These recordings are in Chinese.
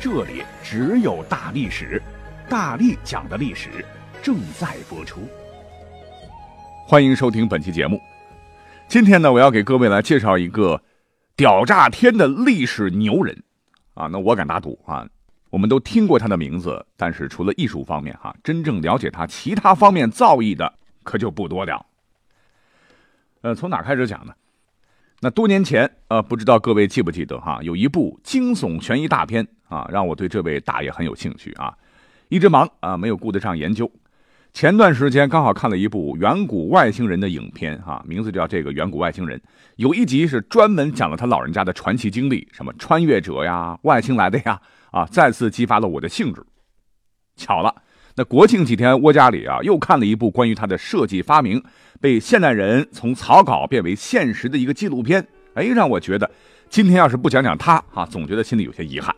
这里只有大历史，大力讲的历史正在播出。欢迎收听本期节目。今天呢，我要给各位来介绍一个屌炸天的历史牛人啊！那我敢打赌啊，我们都听过他的名字，但是除了艺术方面哈，真正了解他其他方面造诣的可就不多了。呃，从哪开始讲呢？那多年前，呃，不知道各位记不记得哈，有一部惊悚悬疑大片啊，让我对这位大爷很有兴趣啊，一直忙啊，没有顾得上研究。前段时间刚好看了一部远古外星人的影片哈，名字叫这个远古外星人，有一集是专门讲了他老人家的传奇经历，什么穿越者呀、外星来的呀，啊，再次激发了我的兴致。巧了。那国庆几天，窝家里啊，又看了一部关于他的设计发明被现代人从草稿变为现实的一个纪录片。哎，让我觉得今天要是不讲讲他啊，总觉得心里有些遗憾。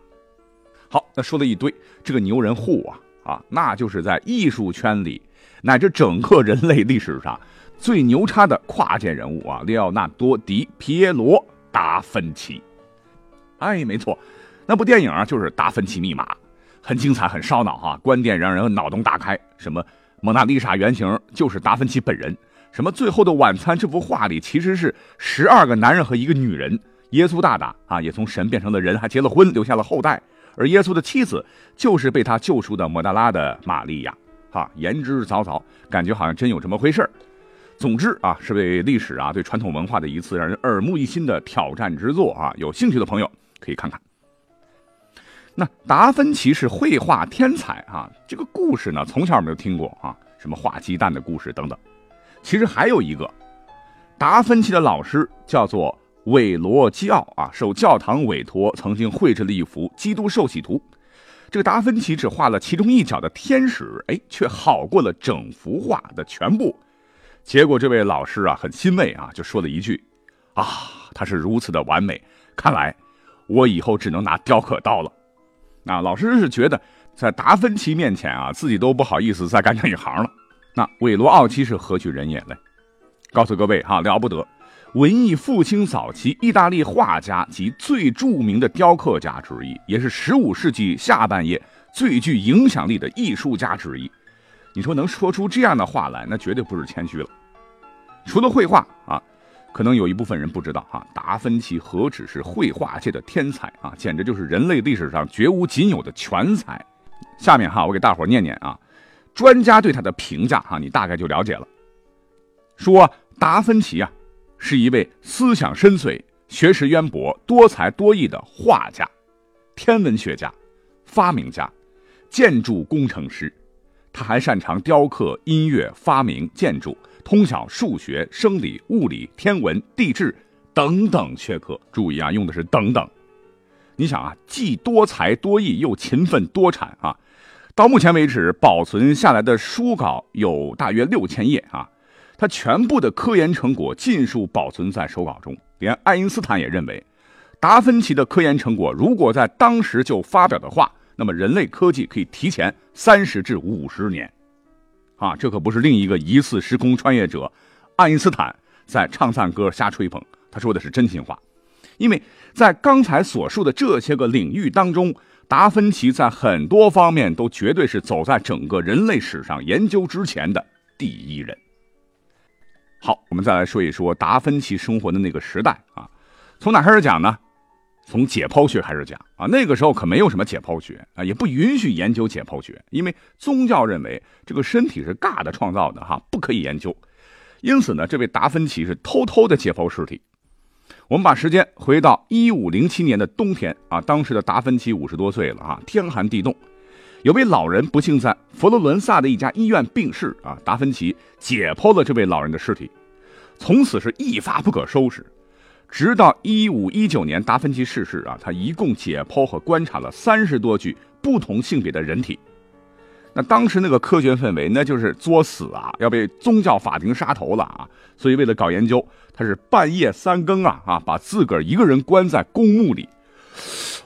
好，那说了一堆，这个牛人户啊啊，那就是在艺术圈里乃至整个人类历史上最牛叉的跨界人物啊，列奥纳多·迪皮耶罗·达芬奇。哎，没错，那部电影啊，就是《达芬奇密码》。很精彩，很烧脑哈！观点让人脑洞大开。什么蒙娜丽莎原型就是达芬奇本人？什么最后的晚餐这幅画里其实是十二个男人和一个女人？耶稣大大啊，也从神变成了人，还结了婚，留下了后代。而耶稣的妻子就是被他救赎的莫大拉的玛利亚。哈，言之凿凿，感觉好像真有这么回事总之啊，是为历史啊、对传统文化的一次让人耳目一新的挑战之作啊！有兴趣的朋友可以看看。那达芬奇是绘画天才啊，这个故事呢，从小没有听过啊，什么画鸡蛋的故事等等。其实还有一个，达芬奇的老师叫做韦罗基奥啊，受教堂委托，曾经绘制了一幅《基督受洗图》。这个达芬奇只画了其中一角的天使，哎，却好过了整幅画的全部。结果这位老师啊，很欣慰啊，就说了一句：“啊，他是如此的完美，看来我以后只能拿雕刻刀了。”那老师是觉得，在达芬奇面前啊，自己都不好意思再干这一行了。那韦罗奥奇是何许人也呢？告诉各位哈，了不得，文艺复兴早期意大利画家及最著名的雕刻家之一，也是15世纪下半叶最具影响力的艺术家之一。你说能说出这样的话来，那绝对不是谦虚了。除了绘画啊。可能有一部分人不知道哈，达芬奇何止是绘画界的天才啊，简直就是人类历史上绝无仅有的全才。下面哈，我给大伙念念啊，专家对他的评价哈，你大概就了解了。说达芬奇啊，是一位思想深邃、学识渊博、多才多艺的画家、天文学家、发明家、建筑工程师。他还擅长雕刻、音乐、发明、建筑。通晓数学、生理、物理、天文、地质等等学科。注意啊，用的是“等等”。你想啊，既多才多艺又勤奋多产啊。到目前为止，保存下来的书稿有大约六千页啊。他全部的科研成果尽数保存在手稿中。连爱因斯坦也认为，达芬奇的科研成果如果在当时就发表的话，那么人类科技可以提前三十至五十年。啊，这可不是另一个疑似时空穿越者爱因斯坦在唱赞歌瞎吹捧，他说的是真心话。因为在刚才所述的这些个领域当中，达芬奇在很多方面都绝对是走在整个人类史上研究之前的第一人。好，我们再来说一说达芬奇生活的那个时代啊，从哪开始讲呢？从解剖学开始讲啊，那个时候可没有什么解剖学啊，也不允许研究解剖学，因为宗教认为这个身体是尬的创造的哈，不可以研究。因此呢，这位达芬奇是偷偷的解剖尸体。我们把时间回到一五零七年的冬天啊，当时的达芬奇五十多岁了啊，天寒地冻，有位老人不幸在佛罗伦萨的一家医院病逝啊，达芬奇解剖了这位老人的尸体，从此是一发不可收拾。直到一五一九年，达芬奇逝世啊，他一共解剖和观察了三十多具不同性别的人体，那当时那个科学氛围，那就是作死啊，要被宗教法庭杀头了啊！所以为了搞研究，他是半夜三更啊啊，把自个儿一个人关在公墓里，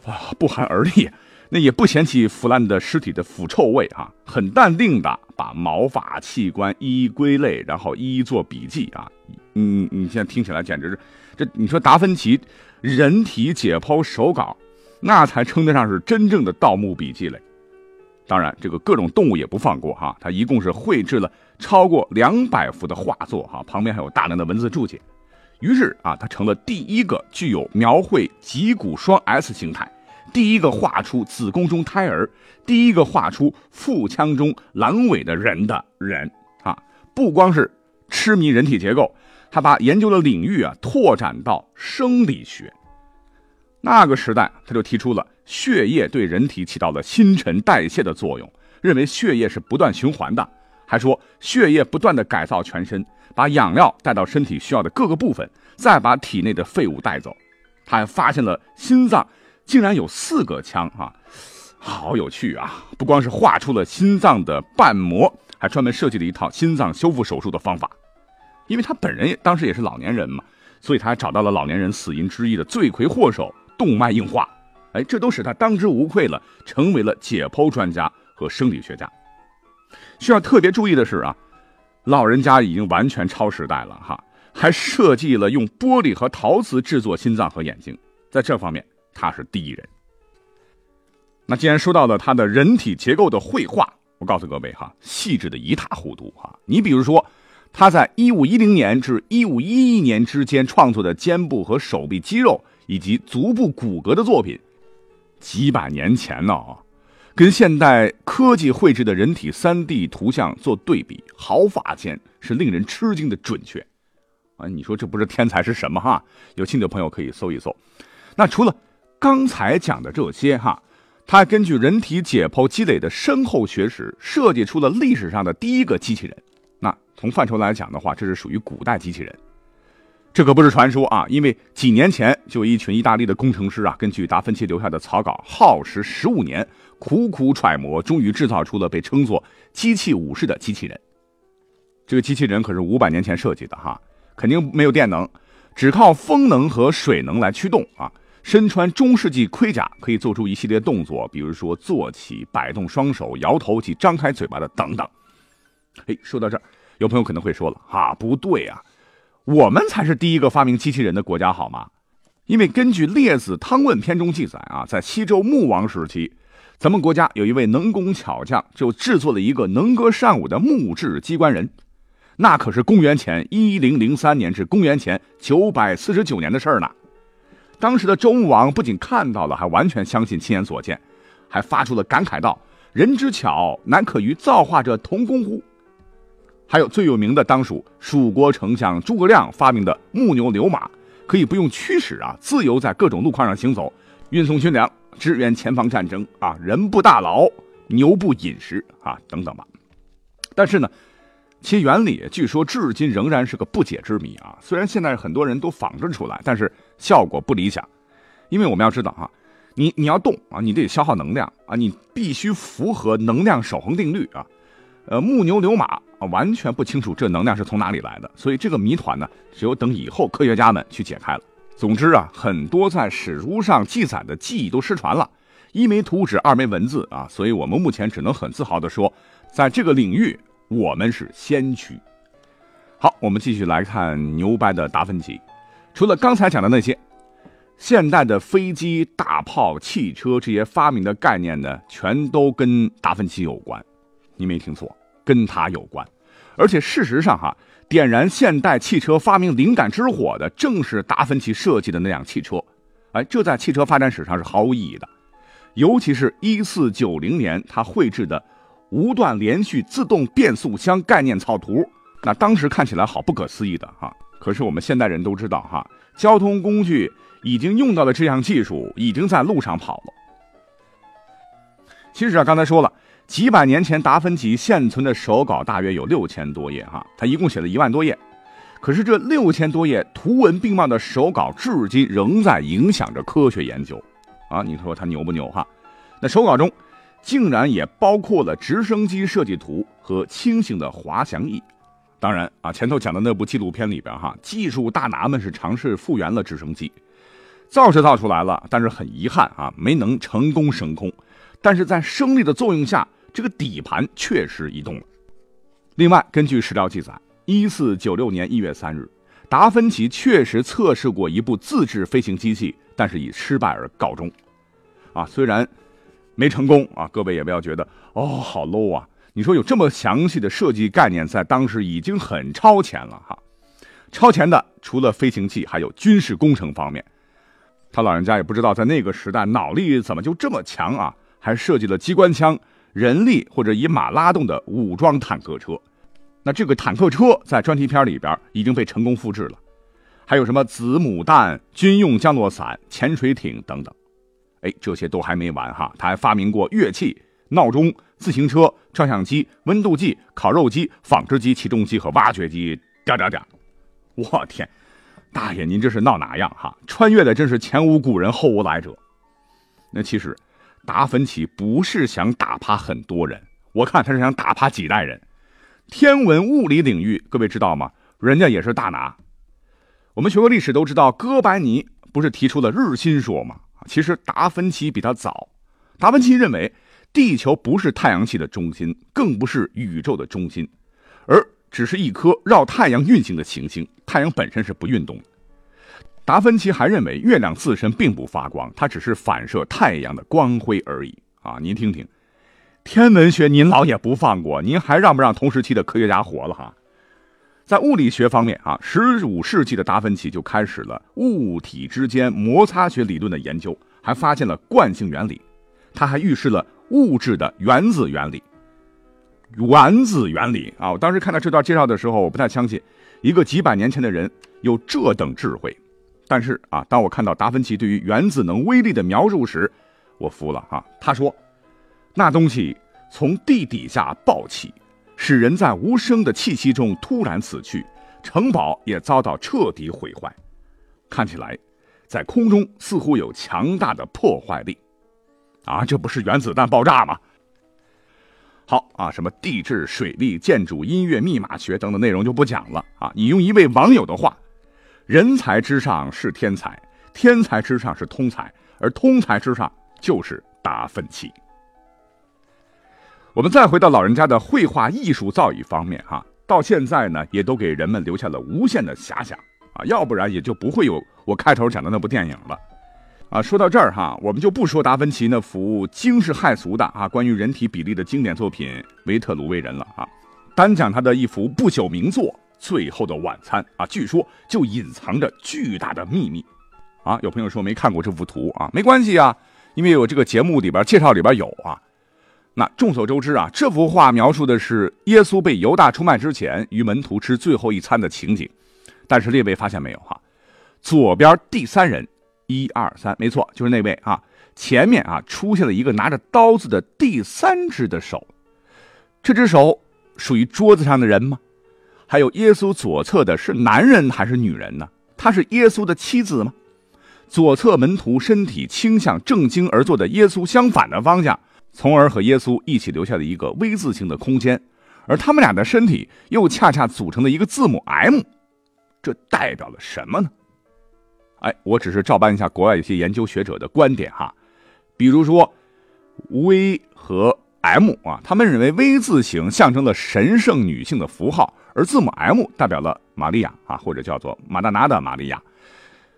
啊，不寒而栗。那也不嫌弃腐烂的尸体的腐臭味啊，很淡定的把毛发器官一一归类，然后一一做笔记啊。嗯，你现在听起来简直是，这你说达芬奇人体解剖手稿，那才称得上是真正的盗墓笔记嘞。当然，这个各种动物也不放过哈，他一共是绘制了超过两百幅的画作哈，旁边还有大量的文字注解。于是啊，他成了第一个具有描绘脊骨双 S 形态。第一个画出子宫中胎儿，第一个画出腹腔中阑尾的人的人啊，不光是痴迷人体结构，他把研究的领域啊拓展到生理学。那个时代，他就提出了血液对人体起到了新陈代谢的作用，认为血液是不断循环的，还说血液不断的改造全身，把养料带到身体需要的各个部分，再把体内的废物带走。他还发现了心脏。竟然有四个腔啊，好有趣啊！不光是画出了心脏的瓣膜，还专门设计了一套心脏修复手术的方法。因为他本人也当时也是老年人嘛，所以他找到了老年人死因之一的罪魁祸首——动脉硬化。哎，这都使他当之无愧了，成为了解剖专家和生理学家。需要特别注意的是啊，老人家已经完全超时代了哈，还设计了用玻璃和陶瓷制作心脏和眼睛，在这方面。他是第一人。那既然说到了他的人体结构的绘画，我告诉各位哈，细致的一塌糊涂哈。你比如说，他在一五一零年至一五一一年之间创作的肩部和手臂肌肉以及足部骨骼的作品，几百年前呢啊，跟现代科技绘制的人体三 D 图像做对比，毫发间是令人吃惊的准确啊！你说这不是天才是什么哈？有兴趣的朋友可以搜一搜。那除了刚才讲的这些哈，他根据人体解剖积累的深厚学识，设计出了历史上的第一个机器人。从范畴来讲的话，这是属于古代机器人。这可不是传说啊，因为几年前就有一群意大利的工程师啊，根据达芬奇留下的草稿，耗时十五年，苦苦揣摩，终于制造出了被称作“机器武士”的机器人。这个机器人可是五百年前设计的哈，肯定没有电能，只靠风能和水能来驱动啊。身穿中世纪盔甲，可以做出一系列动作，比如说坐起、摆动双手、摇头及张开嘴巴的等等。哎，说到这儿，有朋友可能会说了：“啊，不对啊，我们才是第一个发明机器人的国家，好吗？”因为根据《列子汤问篇》中记载啊，在西周穆王时期，咱们国家有一位能工巧匠，就制作了一个能歌善舞的木质机关人。那可是公元前一零零三年至公元前九百四十九年的事儿呢。当时的周穆王不仅看到了，还完全相信亲眼所见，还发出了感慨道：“人之巧，难可与造化者同工乎？”还有最有名的，当属蜀国丞相诸葛亮发明的木牛流马，可以不用驱使啊，自由在各种路况上行走，运送军粮，支援前方战争啊，人不大劳，牛不饮食啊，等等吧。但是呢。其原理据说至今仍然是个不解之谜啊！虽然现在很多人都仿制出来，但是效果不理想。因为我们要知道哈，你你要动啊，你得消耗能量啊，你必须符合能量守恒定律啊。呃，木牛流马啊，完全不清楚这能量是从哪里来的，所以这个谜团呢，只有等以后科学家们去解开了。总之啊，很多在史书上记载的记忆都失传了，一没图纸，二没文字啊，所以我们目前只能很自豪地说，在这个领域。我们是先驱。好，我们继续来看牛掰的达芬奇。除了刚才讲的那些，现代的飞机、大炮、汽车这些发明的概念呢，全都跟达芬奇有关。你没听错，跟他有关。而且事实上，哈，点燃现代汽车发明灵感之火的，正是达芬奇设计的那辆汽车。哎，这在汽车发展史上是毫无意义的。尤其是一四九零年，他绘制的。无段连续自动变速箱概念草图，那当时看起来好不可思议的哈。可是我们现代人都知道哈，交通工具已经用到了这项技术，已经在路上跑了。其实啊，刚才说了，几百年前达芬奇现存的手稿大约有六千多页哈，他一共写了一万多页。可是这六千多页图文并茂的手稿，至今仍在影响着科学研究啊。你说他牛不牛哈？那手稿中。竟然也包括了直升机设计图和轻型的滑翔翼。当然啊，前头讲的那部纪录片里边哈，技术大拿们是尝试复原了直升机，造是造出来了，但是很遗憾啊，没能成功升空。但是在升力的作用下，这个底盘确实移动了。另外，根据史料记载，一四九六年一月三日，达芬奇确实测试过一部自制飞行机器，但是以失败而告终。啊，虽然没成功啊，各位也不要觉得哦，好 low 啊。你说有这么详细的设计概念，在当时已经很超前了哈。超前的除了飞行器，还有军事工程方面。他老人家也不知道在那个时代脑力怎么就这么强啊，还设计了机关枪、人力或者以马拉动的武装坦克车。那这个坦克车在专题片里边已经被成功复制了。还有什么子母弹、军用降落伞、潜水艇等等。哎，这些都还没完哈，他还发明过乐器。闹钟、自行车、照相机、温度计、烤肉机、纺织机、起重机和挖掘机，点点点。我天，大爷您这是闹哪样哈？穿越的真是前无古人后无来者。那其实，达芬奇不是想打趴很多人，我看他是想打趴几代人。天文物理领域，各位知道吗？人家也是大拿。我们学过历史都知道，哥白尼不是提出了日心说吗？其实达芬奇比他早。达芬奇认为。地球不是太阳系的中心，更不是宇宙的中心，而只是一颗绕太阳运行的行星。太阳本身是不运动的。达芬奇还认为，月亮自身并不发光，它只是反射太阳的光辉而已。啊，您听听，天文学您老也不放过，您还让不让同时期的科学家活了哈？在物理学方面啊，十五世纪的达芬奇就开始了物体之间摩擦学理论的研究，还发现了惯性原理。他还预示了。物质的原子原理，原子原理啊！我当时看到这段介绍的时候，我不太相信一个几百年前的人有这等智慧。但是啊，当我看到达芬奇对于原子能威力的描述时，我服了哈。他说，那东西从地底下爆起，使人在无声的气息中突然死去，城堡也遭到彻底毁坏。看起来，在空中似乎有强大的破坏力。啊，这不是原子弹爆炸吗？好啊，什么地质、水利、建筑、音乐、密码学等等内容就不讲了啊。你用一位网友的话：“人才之上是天才，天才之上是通才，而通才之上就是达芬奇。”我们再回到老人家的绘画艺术造诣方面哈，到现在呢，也都给人们留下了无限的遐想啊，要不然也就不会有我开头讲的那部电影了。啊，说到这儿哈，我们就不说达芬奇那幅惊世骇俗的啊关于人体比例的经典作品《维特鲁威人》了啊，单讲他的一幅不朽名作《最后的晚餐》啊，据说就隐藏着巨大的秘密啊。有朋友说没看过这幅图啊，没关系啊，因为我这个节目里边介绍里边有啊。那众所周知啊，这幅画描述的是耶稣被犹大出卖之前与门徒吃最后一餐的情景，但是列位发现没有哈，左边第三人。一二三，没错，就是那位啊！前面啊出现了一个拿着刀子的第三只的手，这只手属于桌子上的人吗？还有耶稣左侧的是男人还是女人呢？她是耶稣的妻子吗？左侧门徒身体倾向正经而坐的耶稣相反的方向，从而和耶稣一起留下了一个 V 字形的空间，而他们俩的身体又恰恰组成了一个字母 M，这代表了什么呢？哎，我只是照搬一下国外一些研究学者的观点哈，比如说 V 和 M 啊，他们认为 V 字形象征了神圣女性的符号，而字母 M 代表了玛利亚啊，或者叫做马大拿的玛利亚。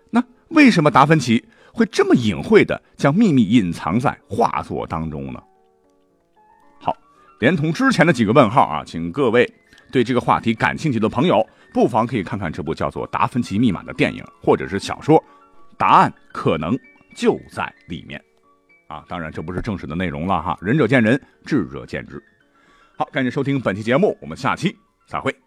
那为什么达芬奇会这么隐晦的将秘密隐藏在画作当中呢？好，连同之前的几个问号啊，请各位对这个话题感兴趣的朋友。不妨可以看看这部叫做《达芬奇密码》的电影或者是小说，答案可能就在里面，啊，当然这不是正史的内容了哈，仁者见仁，智者见智。好，感谢收听本期节目，我们下期再会。